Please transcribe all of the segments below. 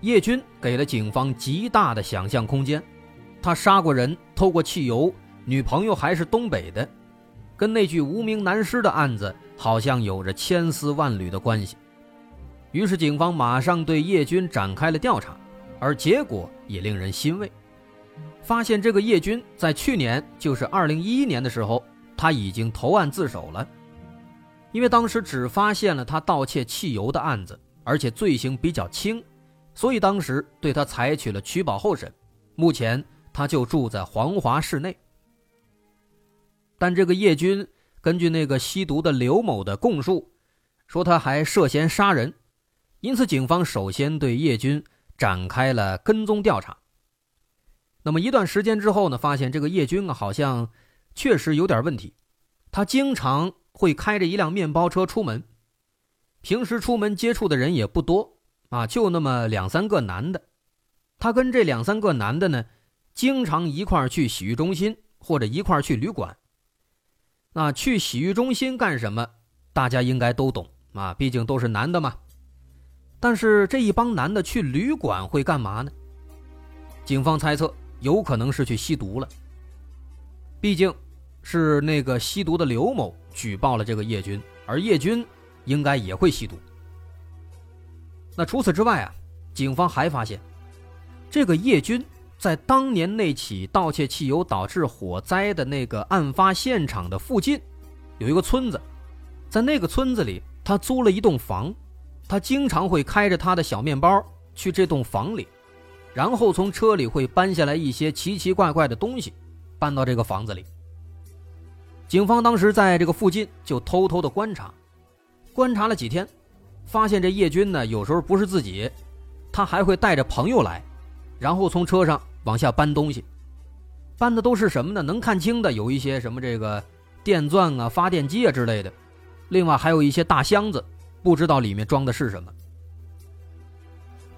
叶军给了警方极大的想象空间，他杀过人，偷过汽油，女朋友还是东北的，跟那具无名男尸的案子好像有着千丝万缕的关系。于是，警方马上对叶军展开了调查，而结果也令人欣慰，发现这个叶军在去年，就是二零一一年的时候，他已经投案自首了。因为当时只发现了他盗窃汽油的案子，而且罪行比较轻，所以当时对他采取了取保候审。目前他就住在黄华市内。但这个叶军根据那个吸毒的刘某的供述，说他还涉嫌杀人，因此警方首先对叶军展开了跟踪调查。那么一段时间之后呢，发现这个叶军啊，好像确实有点问题，他经常。会开着一辆面包车出门，平时出门接触的人也不多啊，就那么两三个男的。他跟这两三个男的呢，经常一块去洗浴中心或者一块去旅馆。那去洗浴中心干什么？大家应该都懂啊，毕竟都是男的嘛。但是这一帮男的去旅馆会干嘛呢？警方猜测有可能是去吸毒了。毕竟。是那个吸毒的刘某举报了这个叶军，而叶军应该也会吸毒。那除此之外啊，警方还发现，这个叶军在当年那起盗窃汽油导致火灾的那个案发现场的附近，有一个村子，在那个村子里，他租了一栋房，他经常会开着他的小面包去这栋房里，然后从车里会搬下来一些奇奇怪怪的东西，搬到这个房子里。警方当时在这个附近就偷偷的观察，观察了几天，发现这叶军呢，有时候不是自己，他还会带着朋友来，然后从车上往下搬东西，搬的都是什么呢？能看清的有一些什么这个电钻啊、发电机啊之类的，另外还有一些大箱子，不知道里面装的是什么。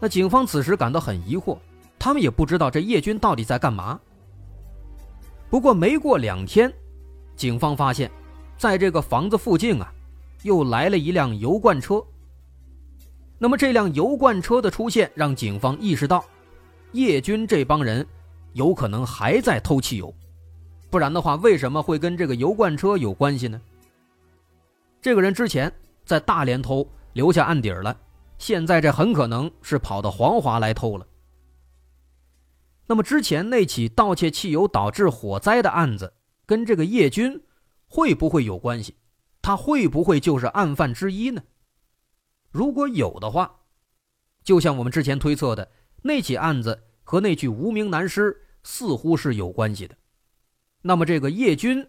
那警方此时感到很疑惑，他们也不知道这叶军到底在干嘛。不过没过两天。警方发现，在这个房子附近啊，又来了一辆油罐车。那么这辆油罐车的出现，让警方意识到，叶军这帮人有可能还在偷汽油，不然的话，为什么会跟这个油罐车有关系呢？这个人之前在大连偷，留下案底儿了，现在这很可能是跑到黄华来偷了。那么之前那起盗窃汽油导致火灾的案子。跟这个叶军会不会有关系？他会不会就是案犯之一呢？如果有的话，就像我们之前推测的，那起案子和那具无名男尸似乎是有关系的。那么这个叶军，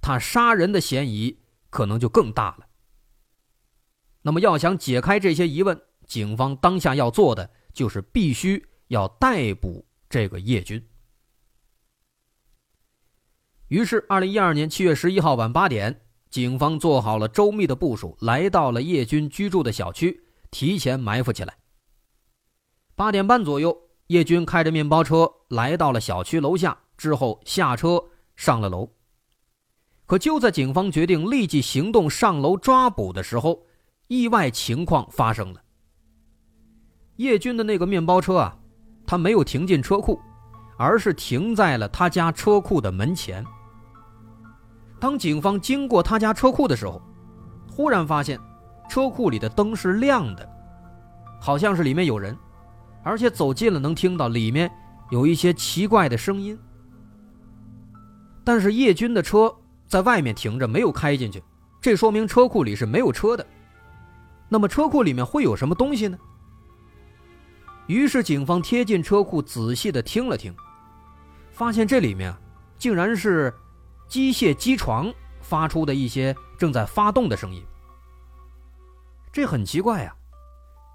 他杀人的嫌疑可能就更大了。那么要想解开这些疑问，警方当下要做的就是必须要逮捕这个叶军。于是，二零一二年七月十一号晚八点，警方做好了周密的部署，来到了叶军居住的小区，提前埋伏起来。八点半左右，叶军开着面包车来到了小区楼下，之后下车上了楼。可就在警方决定立即行动上楼抓捕的时候，意外情况发生了。叶军的那个面包车啊，他没有停进车库，而是停在了他家车库的门前。当警方经过他家车库的时候，忽然发现车库里的灯是亮的，好像是里面有人，而且走近了能听到里面有一些奇怪的声音。但是叶军的车在外面停着，没有开进去，这说明车库里是没有车的。那么车库里面会有什么东西呢？于是警方贴近车库仔细的听了听，发现这里面，竟然是。机械机床发出的一些正在发动的声音，这很奇怪呀。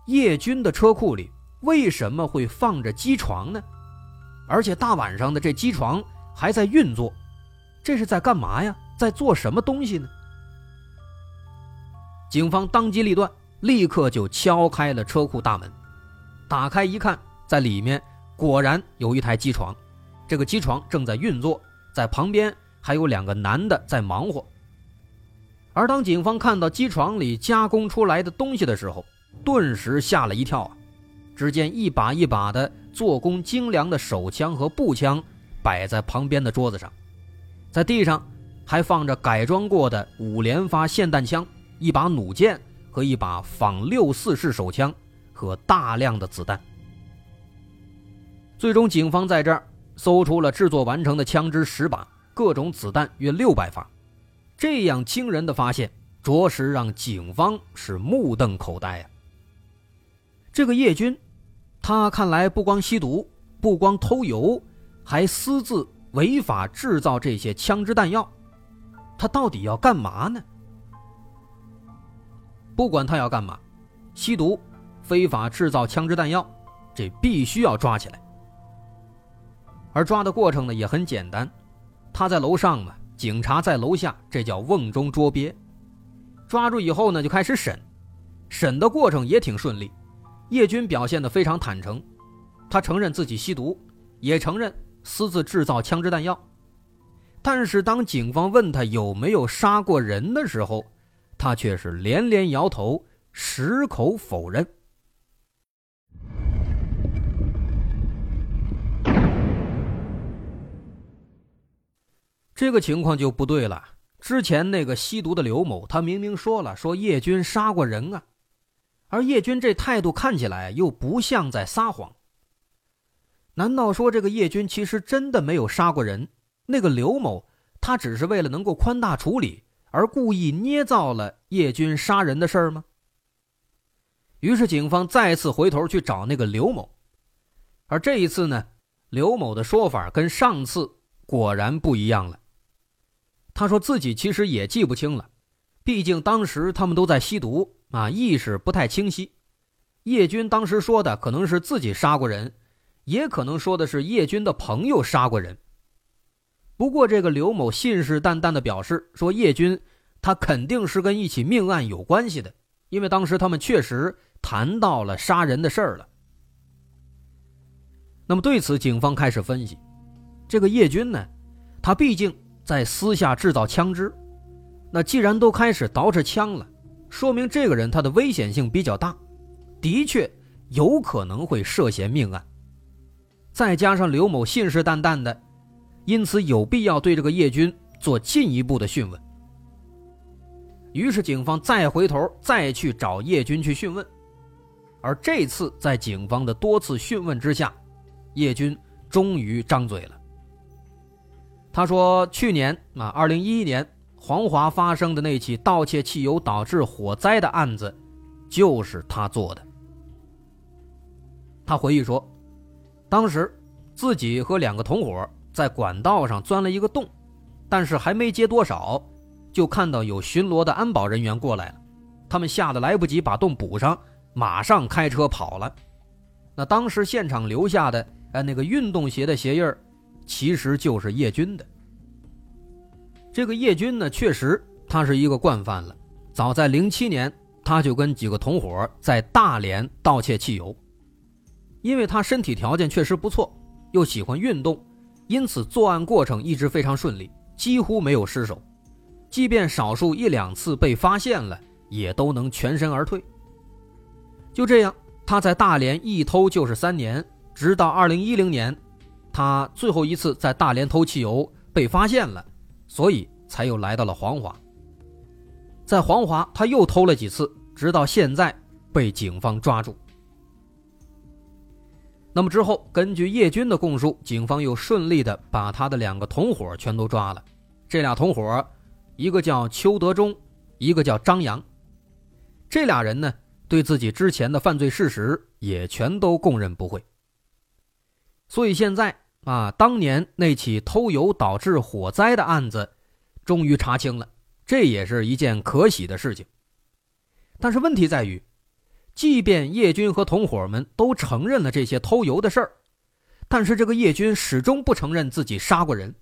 叶军的车库里为什么会放着机床呢？而且大晚上的，这机床还在运作，这是在干嘛呀？在做什么东西呢？警方当机立断，立刻就敲开了车库大门，打开一看，在里面果然有一台机床，这个机床正在运作，在旁边还有两个男的在忙活。而当警方看到机床里加工出来的东西的时候，顿时吓了一跳啊！只见一把一把的做工精良的手枪和步枪摆在旁边的桌子上，在地上还放着改装过的五连发霰弹枪、一把弩箭和一把仿六四式手枪和大量的子弹。最终，警方在这儿搜出了制作完成的枪支十把，各种子弹约六百发。这样惊人的发现，着实让警方是目瞪口呆呀。这个叶军，他看来不光吸毒，不光偷油，还私自违法制造这些枪支弹药。他到底要干嘛呢？不管他要干嘛，吸毒、非法制造枪支弹药，这必须要抓起来。而抓的过程呢也很简单，他在楼上嘛，警察在楼下，这叫瓮中捉鳖。抓住以后呢，就开始审，审的过程也挺顺利。叶军表现得非常坦诚，他承认自己吸毒，也承认私自制造枪支弹药。但是当警方问他有没有杀过人的时候，他却是连连摇头，矢口否认。这个情况就不对了。之前那个吸毒的刘某，他明明说了，说叶军杀过人啊。而叶军这态度看起来又不像在撒谎。难道说这个叶军其实真的没有杀过人？那个刘某他只是为了能够宽大处理而故意捏造了叶军杀人的事儿吗？于是警方再次回头去找那个刘某，而这一次呢，刘某的说法跟上次果然不一样了。他说自己其实也记不清了，毕竟当时他们都在吸毒。啊，意识不太清晰。叶军当时说的可能是自己杀过人，也可能说的是叶军的朋友杀过人。不过，这个刘某信誓旦旦的表示说，叶军他肯定是跟一起命案有关系的，因为当时他们确实谈到了杀人的事儿了。那么，对此，警方开始分析，这个叶军呢，他毕竟在私下制造枪支，那既然都开始捯饬枪了。说明这个人他的危险性比较大，的确有可能会涉嫌命案。再加上刘某信誓旦旦的，因此有必要对这个叶军做进一步的讯问。于是警方再回头再去找叶军去讯问，而这次在警方的多次讯问之下，叶军终于张嘴了。他说：“去年啊，二零一一年。”黄华发生的那起盗窃汽油导致火灾的案子，就是他做的。他回忆说，当时自己和两个同伙在管道上钻了一个洞，但是还没接多少，就看到有巡逻的安保人员过来了，他们吓得来不及把洞补上，马上开车跑了。那当时现场留下的哎那个运动鞋的鞋印其实就是叶军的。这个叶军呢，确实他是一个惯犯了。早在零七年，他就跟几个同伙在大连盗窃汽油。因为他身体条件确实不错，又喜欢运动，因此作案过程一直非常顺利，几乎没有失手。即便少数一两次被发现了，也都能全身而退。就这样，他在大连一偷就是三年，直到二零一零年，他最后一次在大连偷汽油被发现了。所以才又来到了黄华。在黄华，他又偷了几次，直到现在被警方抓住。那么之后，根据叶军的供述，警方又顺利的把他的两个同伙全都抓了。这俩同伙，一个叫邱德忠，一个叫张扬。这俩人呢，对自己之前的犯罪事实也全都供认不讳。所以现在。啊，当年那起偷油导致火灾的案子，终于查清了，这也是一件可喜的事情。但是问题在于，即便叶军和同伙们都承认了这些偷油的事儿，但是这个叶军始终不承认自己杀过人。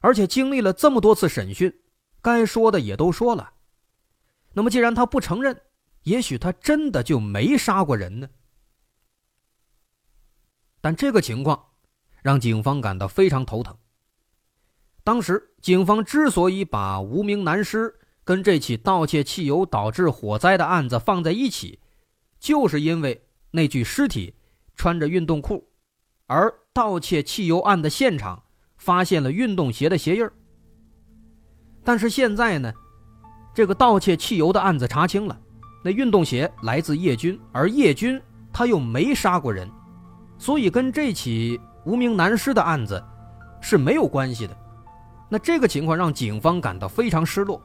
而且经历了这么多次审讯，该说的也都说了。那么既然他不承认，也许他真的就没杀过人呢？但这个情况让警方感到非常头疼。当时警方之所以把无名男尸跟这起盗窃汽油导致火灾的案子放在一起，就是因为那具尸体穿着运动裤，而盗窃汽油案的现场。发现了运动鞋的鞋印但是现在呢，这个盗窃汽油的案子查清了，那运动鞋来自叶军，而叶军他又没杀过人，所以跟这起无名男尸的案子是没有关系的。那这个情况让警方感到非常失落。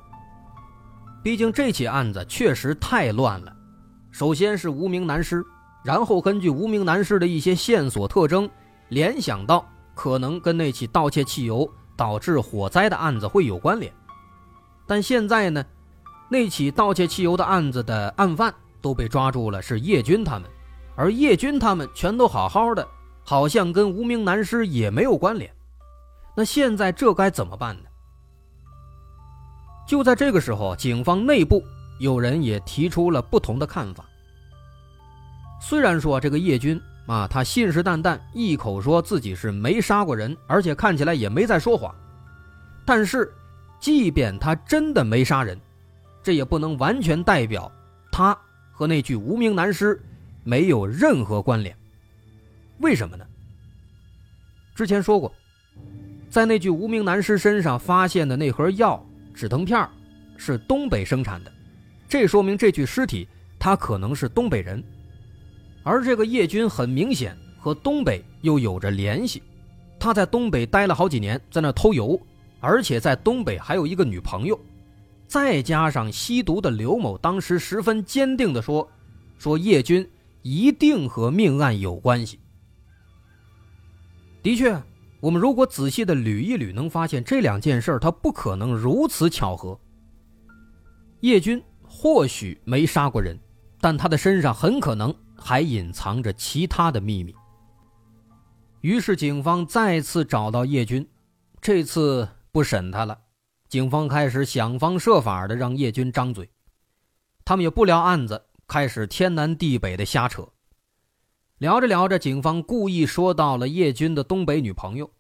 毕竟这起案子确实太乱了，首先是无名男尸，然后根据无名男尸的一些线索特征联想到。可能跟那起盗窃汽油导致火灾的案子会有关联，但现在呢，那起盗窃汽油的案子的案犯都被抓住了，是叶军他们，而叶军他们全都好好的，好像跟无名男尸也没有关联。那现在这该怎么办呢？就在这个时候，警方内部有人也提出了不同的看法。虽然说这个叶军。啊，他信誓旦旦，一口说自己是没杀过人，而且看起来也没在说谎。但是，即便他真的没杀人，这也不能完全代表他和那具无名男尸没有任何关联。为什么呢？之前说过，在那具无名男尸身上发现的那盒药止疼片是东北生产的，这说明这具尸体他可能是东北人。而这个叶军很明显和东北又有着联系，他在东北待了好几年，在那偷油，而且在东北还有一个女朋友，再加上吸毒的刘某当时十分坚定地说：“说叶军一定和命案有关系。”的确，我们如果仔细的捋一捋，能发现这两件事它不可能如此巧合。叶军或许没杀过人，但他的身上很可能。还隐藏着其他的秘密。于是，警方再次找到叶军，这次不审他了。警方开始想方设法的让叶军张嘴，他们也不聊案子，开始天南地北的瞎扯。聊着聊着，警方故意说到了叶军的东北女朋友，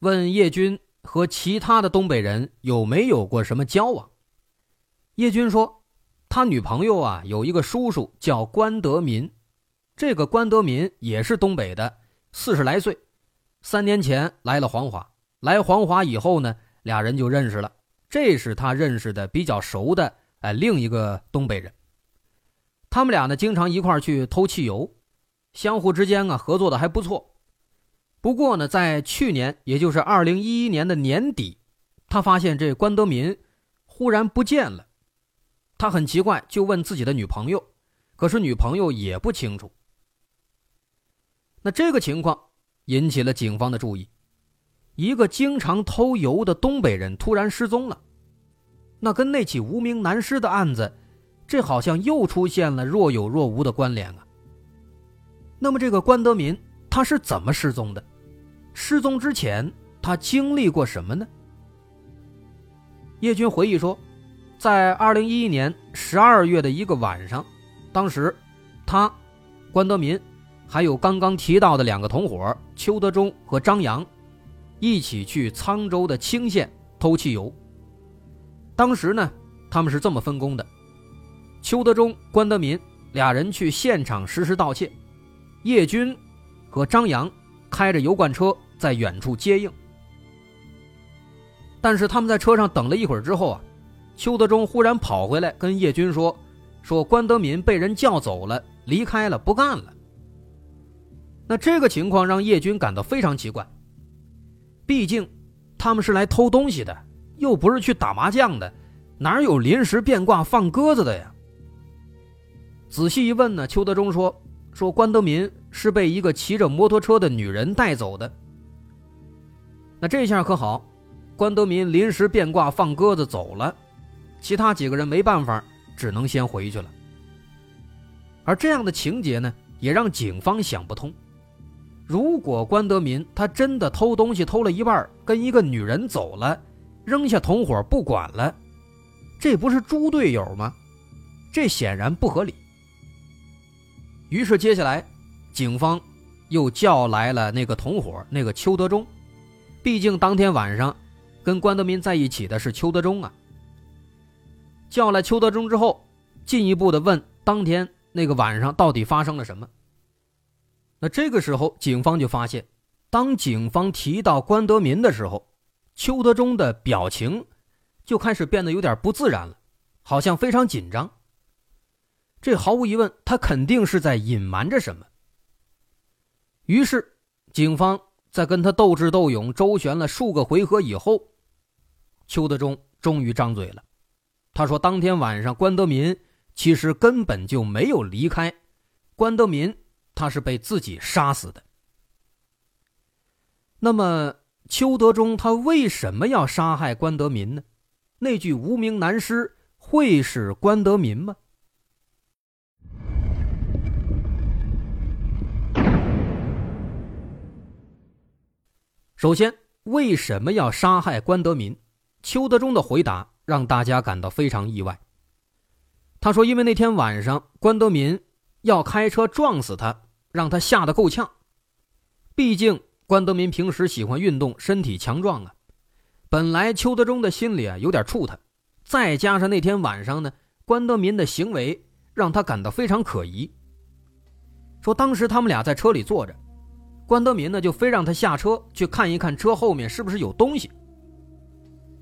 问叶军和其他的东北人有没有过什么交往。叶军说。他女朋友啊，有一个叔叔叫关德民，这个关德民也是东北的，四十来岁，三年前来了黄华。来黄华以后呢，俩人就认识了。这是他认识的比较熟的哎另一个东北人。他们俩呢，经常一块去偷汽油，相互之间啊合作的还不错。不过呢，在去年，也就是二零一一年的年底，他发现这关德民忽然不见了。他很奇怪，就问自己的女朋友，可是女朋友也不清楚。那这个情况引起了警方的注意，一个经常偷油的东北人突然失踪了，那跟那起无名男尸的案子，这好像又出现了若有若无的关联啊。那么这个关德民他是怎么失踪的？失踪之前他经历过什么呢？叶军回忆说。在二零一一年十二月的一个晚上，当时，他，关德民，还有刚刚提到的两个同伙邱德忠和张扬，一起去沧州的青县偷汽油。当时呢，他们是这么分工的：邱德忠、关德民俩人去现场实施盗窃，叶军和张扬开着油罐车在远处接应。但是他们在车上等了一会儿之后啊。邱德忠忽然跑回来跟叶军说：“说关德民被人叫走了，离开了，不干了。”那这个情况让叶军感到非常奇怪。毕竟，他们是来偷东西的，又不是去打麻将的，哪有临时变卦放鸽子的呀？仔细一问呢，邱德忠说：“说关德民是被一个骑着摩托车的女人带走的。”那这下可好，关德民临时变卦放鸽子走了。其他几个人没办法，只能先回去了。而这样的情节呢，也让警方想不通：如果关德民他真的偷东西偷了一半，跟一个女人走了，扔下同伙不管了，这不是猪队友吗？这显然不合理。于是接下来，警方又叫来了那个同伙，那个邱德忠。毕竟当天晚上跟关德民在一起的是邱德忠啊。叫来邱德忠之后，进一步的问当天那个晚上到底发生了什么。那这个时候，警方就发现，当警方提到关德民的时候，邱德忠的表情就开始变得有点不自然了，好像非常紧张。这毫无疑问，他肯定是在隐瞒着什么。于是，警方在跟他斗智斗勇、周旋了数个回合以后，邱德忠终于张嘴了。他说：“当天晚上，关德民其实根本就没有离开，关德民他是被自己杀死的。那么，邱德忠他为什么要杀害关德民呢？那具无名男尸会是关德民吗？”首先，为什么要杀害关德民？邱德忠的回答让大家感到非常意外。他说：“因为那天晚上关德民要开车撞死他，让他吓得够呛。毕竟关德民平时喜欢运动，身体强壮啊。本来邱德忠的心里啊有点怵他，再加上那天晚上呢，关德民的行为让他感到非常可疑。说当时他们俩在车里坐着。”关德民呢，就非让他下车去看一看车后面是不是有东西。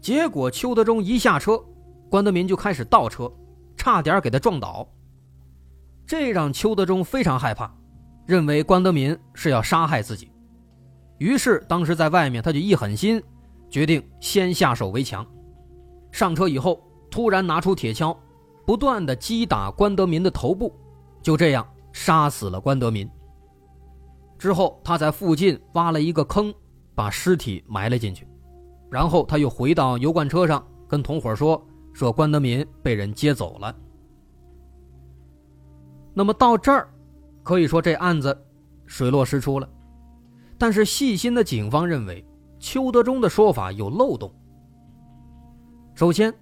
结果邱德忠一下车，关德民就开始倒车，差点给他撞倒。这让邱德忠非常害怕，认为关德民是要杀害自己。于是当时在外面，他就一狠心，决定先下手为强。上车以后，突然拿出铁锹，不断的击打关德民的头部，就这样杀死了关德民。之后，他在附近挖了一个坑，把尸体埋了进去。然后他又回到油罐车上，跟同伙说：“说关德民被人接走了。”那么到这儿，可以说这案子水落石出了。但是细心的警方认为，邱德忠的说法有漏洞。首先，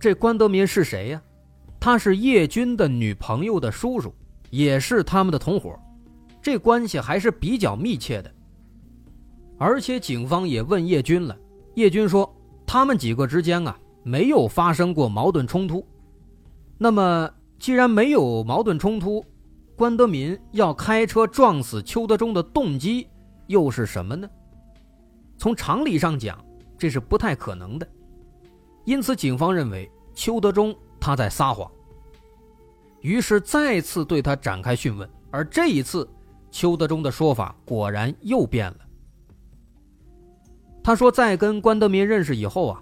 这关德民是谁呀？他是叶军的女朋友的叔叔，也是他们的同伙。这关系还是比较密切的，而且警方也问叶军了，叶军说他们几个之间啊没有发生过矛盾冲突。那么既然没有矛盾冲突，关德民要开车撞死邱德忠的动机又是什么呢？从常理上讲，这是不太可能的。因此，警方认为邱德忠他在撒谎。于是再次对他展开讯问，而这一次。邱德忠的说法果然又变了。他说，在跟关德民认识以后啊，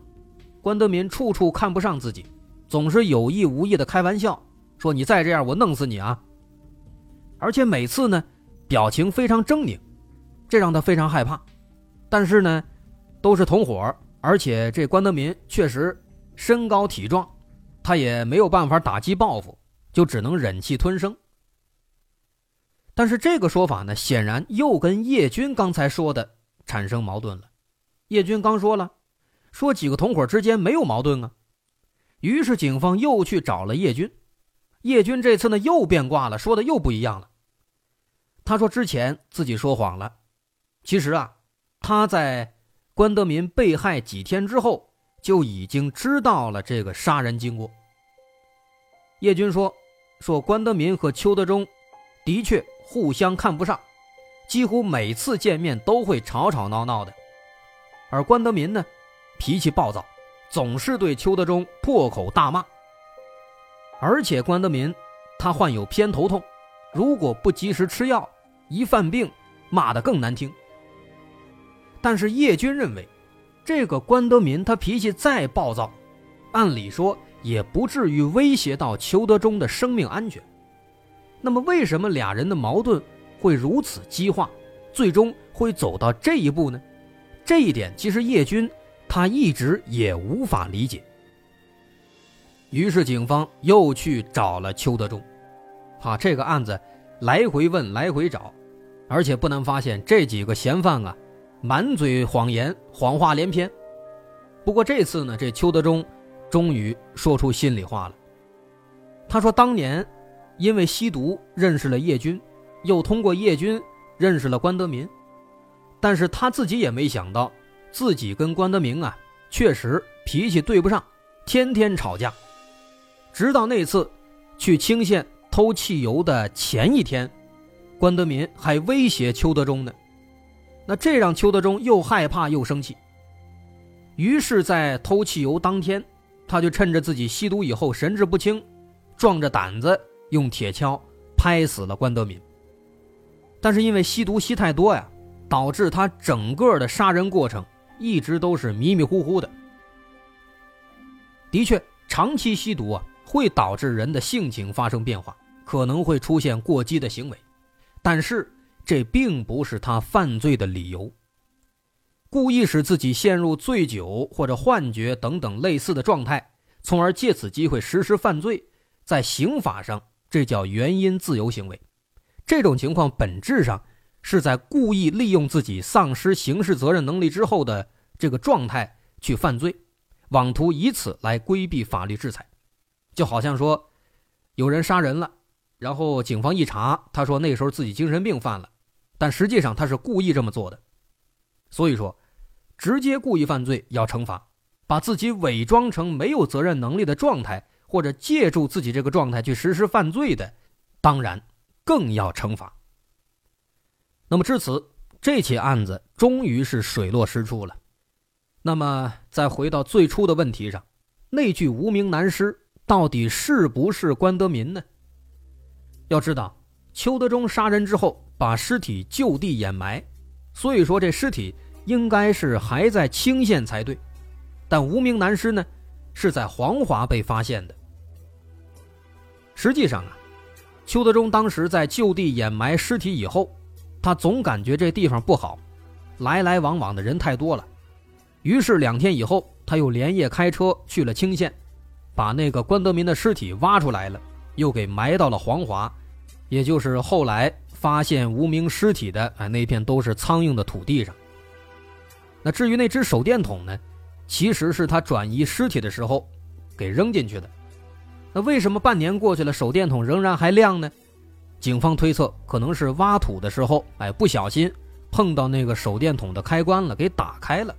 关德民处处看不上自己，总是有意无意的开玩笑，说你再这样，我弄死你啊！而且每次呢，表情非常狰狞，这让他非常害怕。但是呢，都是同伙，而且这关德民确实身高体壮，他也没有办法打击报复，就只能忍气吞声。但是这个说法呢，显然又跟叶军刚才说的产生矛盾了。叶军刚说了，说几个同伙之间没有矛盾啊。于是警方又去找了叶军，叶军这次呢又变卦了，说的又不一样了。他说之前自己说谎了，其实啊，他在关德民被害几天之后就已经知道了这个杀人经过。叶军说，说关德民和邱德忠的确。互相看不上，几乎每次见面都会吵吵闹闹的。而关德民呢，脾气暴躁，总是对邱德忠破口大骂。而且关德民他患有偏头痛，如果不及时吃药，一犯病骂得更难听。但是叶军认为，这个关德民他脾气再暴躁，按理说也不至于威胁到邱德忠的生命安全。那么，为什么俩人的矛盾会如此激化，最终会走到这一步呢？这一点其实叶军他一直也无法理解。于是，警方又去找了邱德忠，啊，这个案子来回问，来回找，而且不难发现这几个嫌犯啊，满嘴谎言，谎话连篇。不过这次呢，这邱德忠终于说出心里话了。他说，当年因为吸毒认识了叶军，又通过叶军认识了关德民，但是他自己也没想到，自己跟关德明啊，确实脾气对不上，天天吵架。直到那次去青县。偷汽油的前一天，关德民还威胁邱德忠呢，那这让邱德忠又害怕又生气。于是，在偷汽油当天，他就趁着自己吸毒以后神志不清，壮着胆子用铁锹拍死了关德民。但是因为吸毒吸太多呀，导致他整个的杀人过程一直都是迷迷糊糊的。的确，长期吸毒啊，会导致人的性情发生变化。可能会出现过激的行为，但是这并不是他犯罪的理由。故意使自己陷入醉酒或者幻觉等等类似的状态，从而借此机会实施犯罪，在刑法上这叫原因自由行为。这种情况本质上是在故意利用自己丧失刑事责任能力之后的这个状态去犯罪，妄图以此来规避法律制裁，就好像说有人杀人了。然后警方一查，他说那时候自己精神病犯了，但实际上他是故意这么做的。所以说，直接故意犯罪要惩罚，把自己伪装成没有责任能力的状态，或者借助自己这个状态去实施犯罪的，当然更要惩罚。那么至此，这起案子终于是水落石出了。那么再回到最初的问题上，那具无名男尸到底是不是关德民呢？要知道，邱德忠杀人之后把尸体就地掩埋，所以说这尸体应该是还在青县才对。但无名男尸呢，是在黄华被发现的。实际上啊，邱德忠当时在就地掩埋尸体以后，他总感觉这地方不好，来来往往的人太多了。于是两天以后，他又连夜开车去了清县，把那个关德民的尸体挖出来了，又给埋到了黄华。也就是后来发现无名尸体的哎，那片都是苍蝇的土地上。那至于那只手电筒呢，其实是他转移尸体的时候给扔进去的。那为什么半年过去了，手电筒仍然还亮呢？警方推测可能是挖土的时候哎不小心碰到那个手电筒的开关了，给打开了。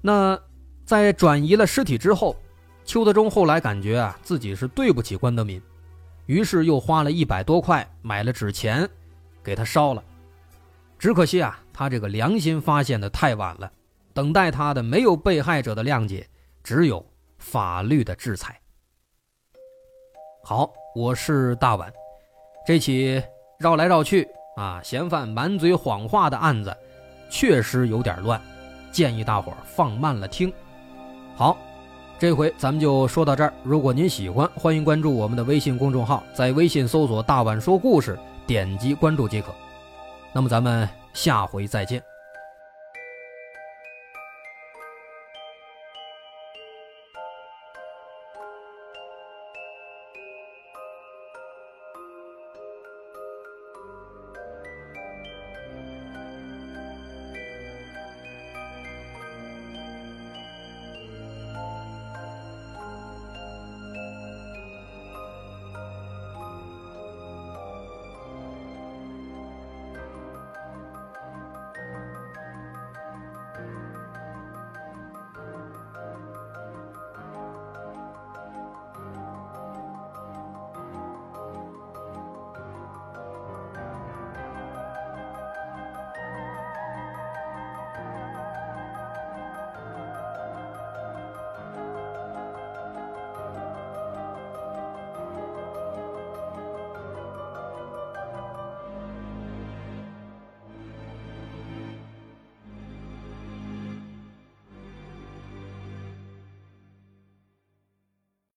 那在转移了尸体之后，邱德忠后来感觉啊自己是对不起关德民。于是又花了一百多块买了纸钱，给他烧了。只可惜啊，他这个良心发现的太晚了，等待他的没有被害者的谅解，只有法律的制裁。好，我是大碗，这起绕来绕去啊，嫌犯满嘴谎话的案子，确实有点乱，建议大伙儿放慢了听。好。这回咱们就说到这儿。如果您喜欢，欢迎关注我们的微信公众号，在微信搜索“大碗说故事”，点击关注即可。那么咱们下回再见。